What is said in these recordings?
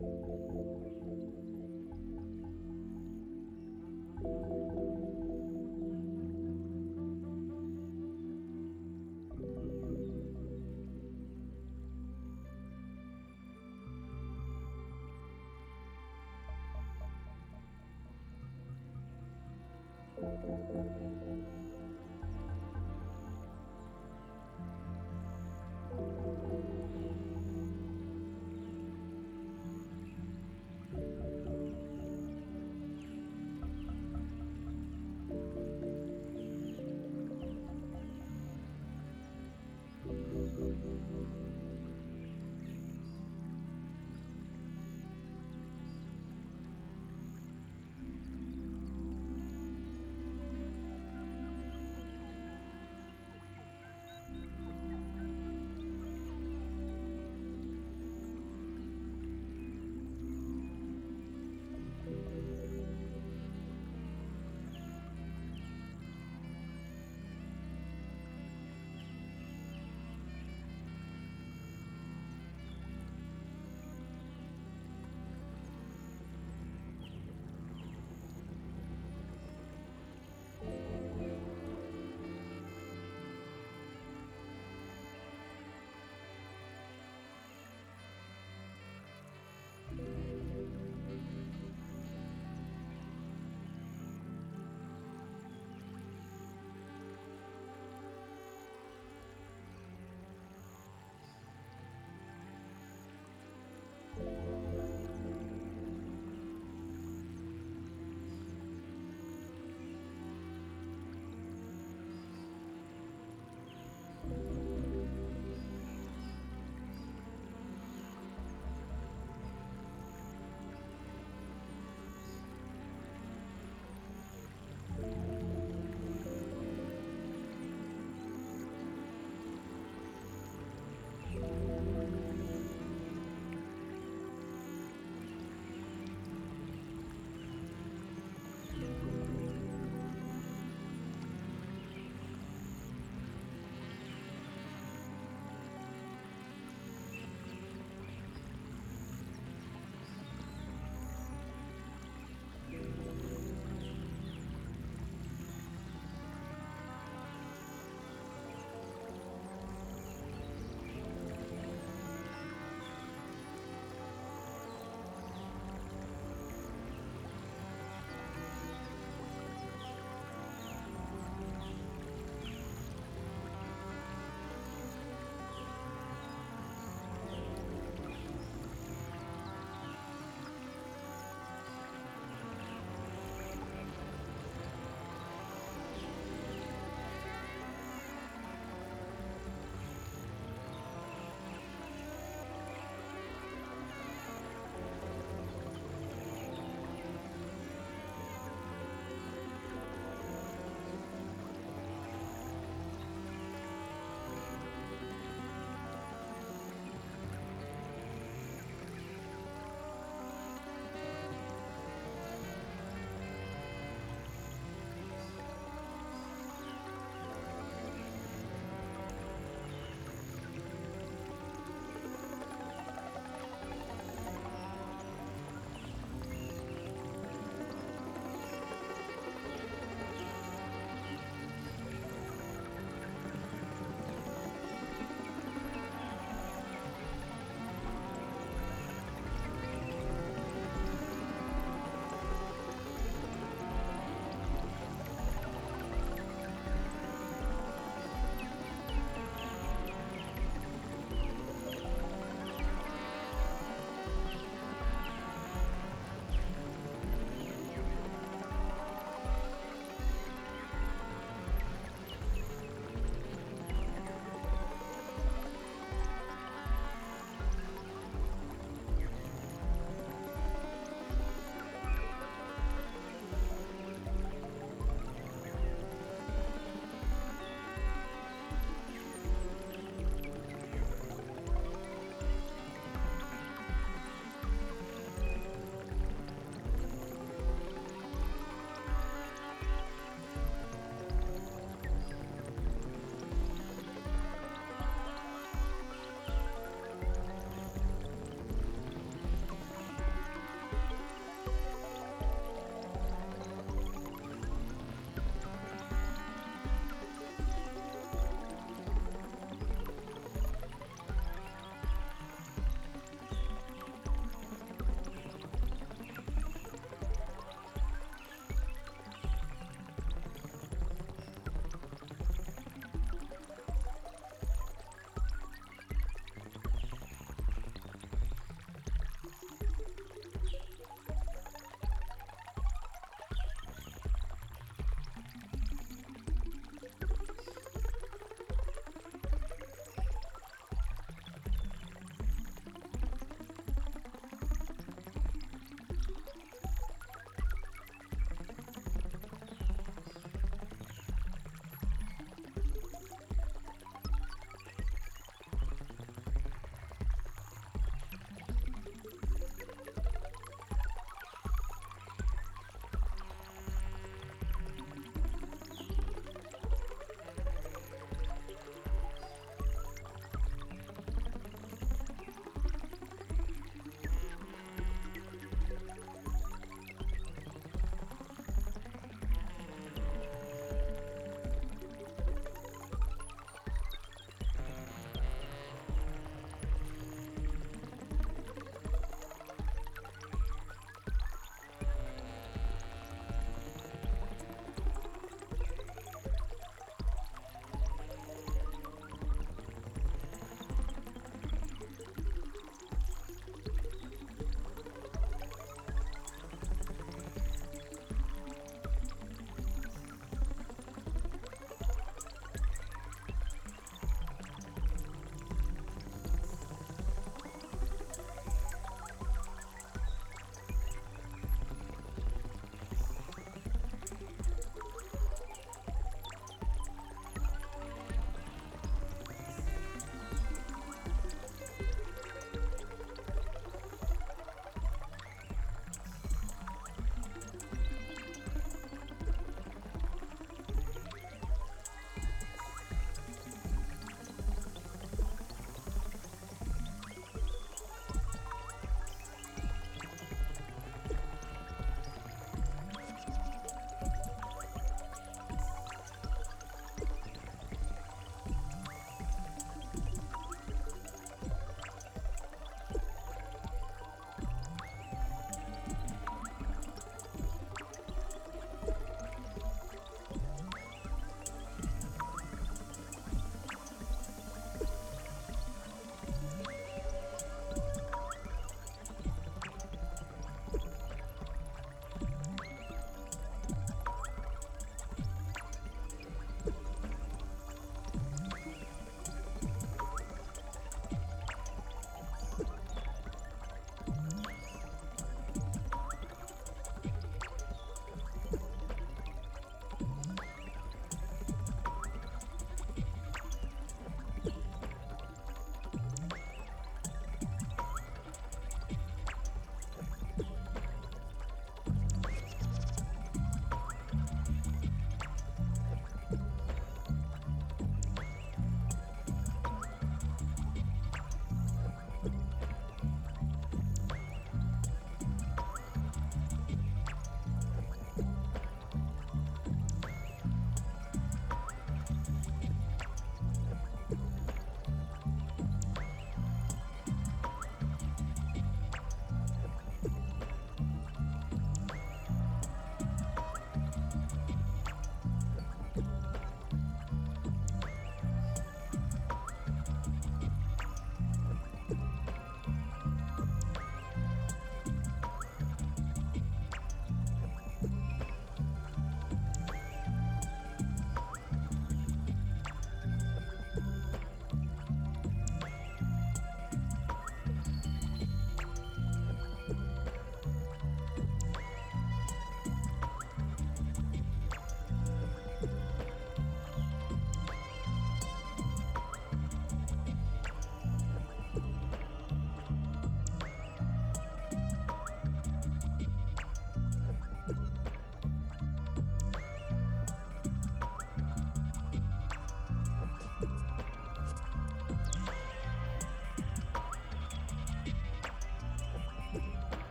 Música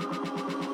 あ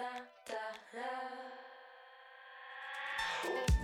la la la.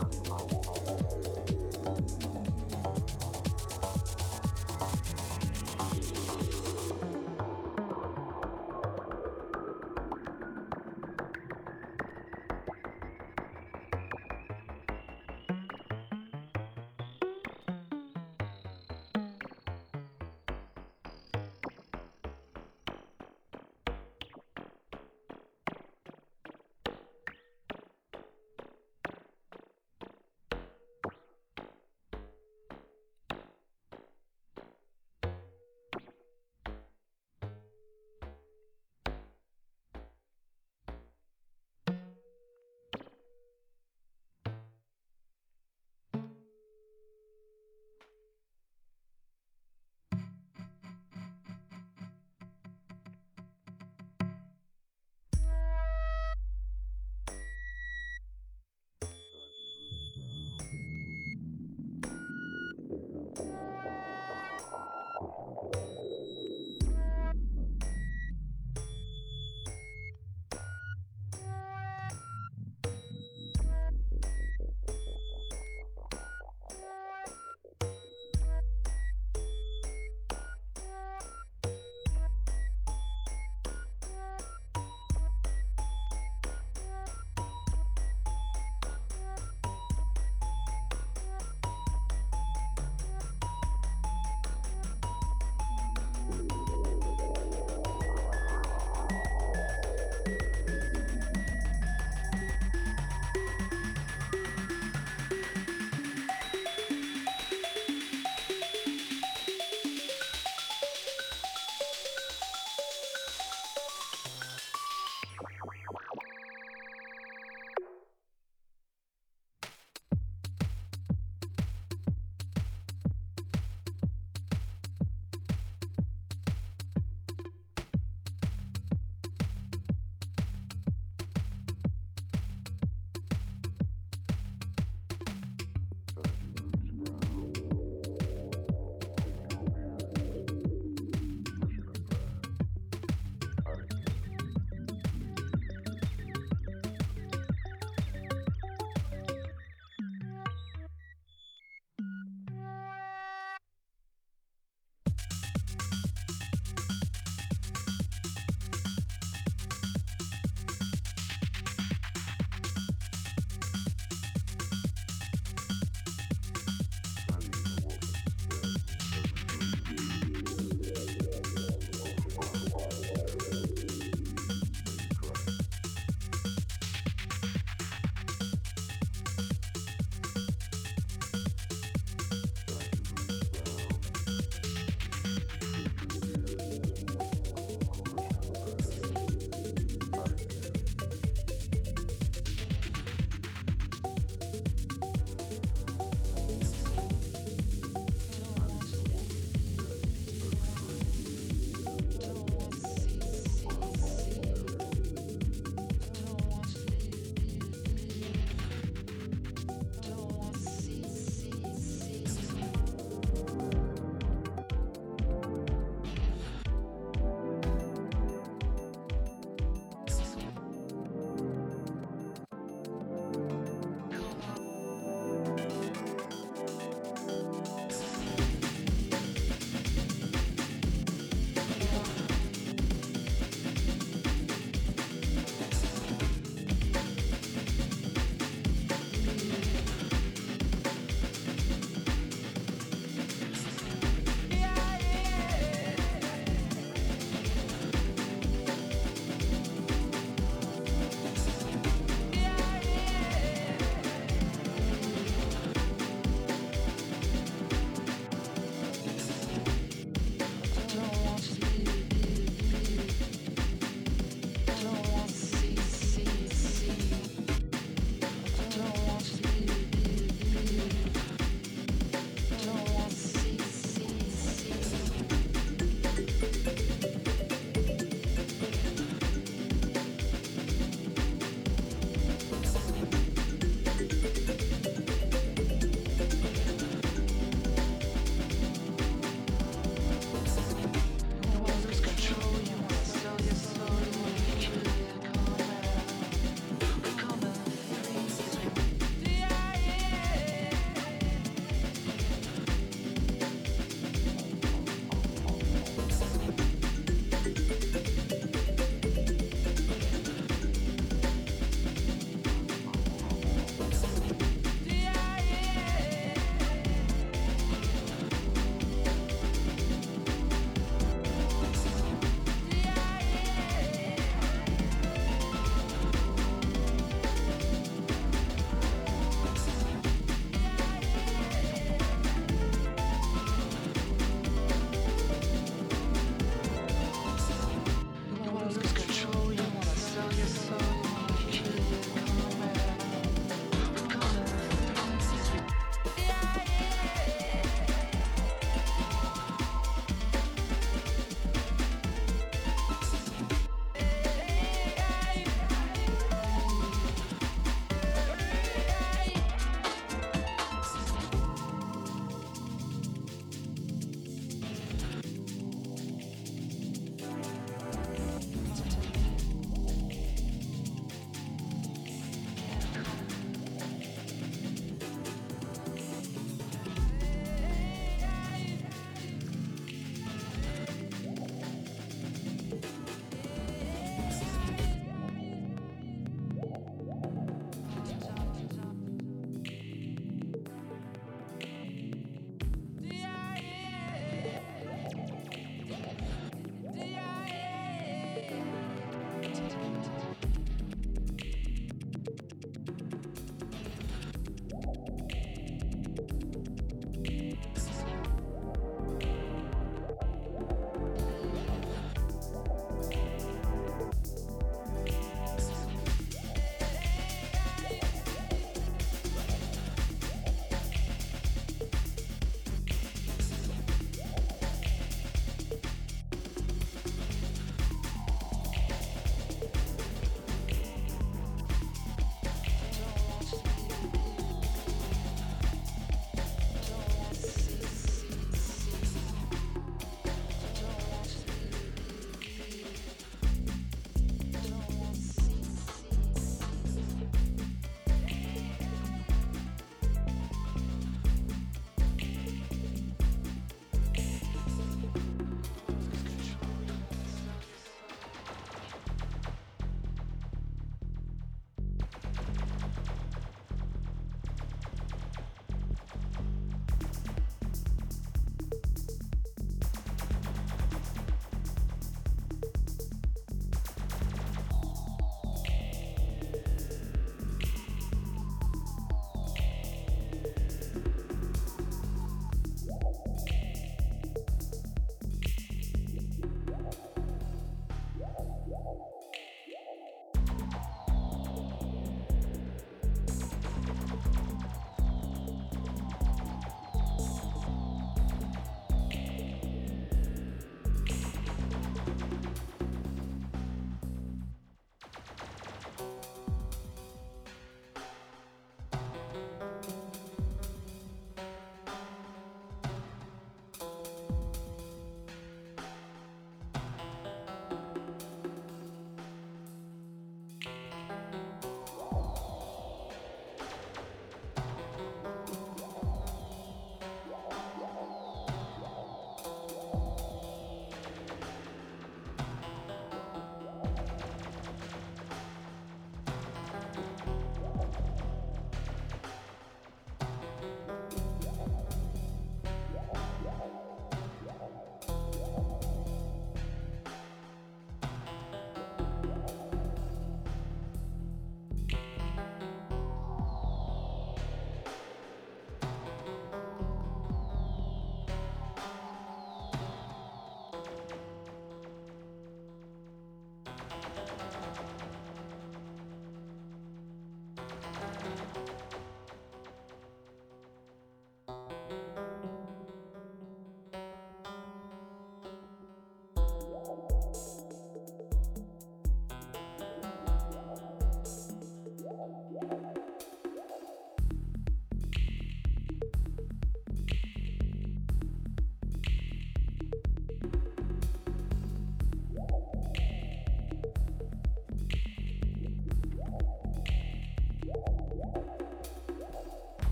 on.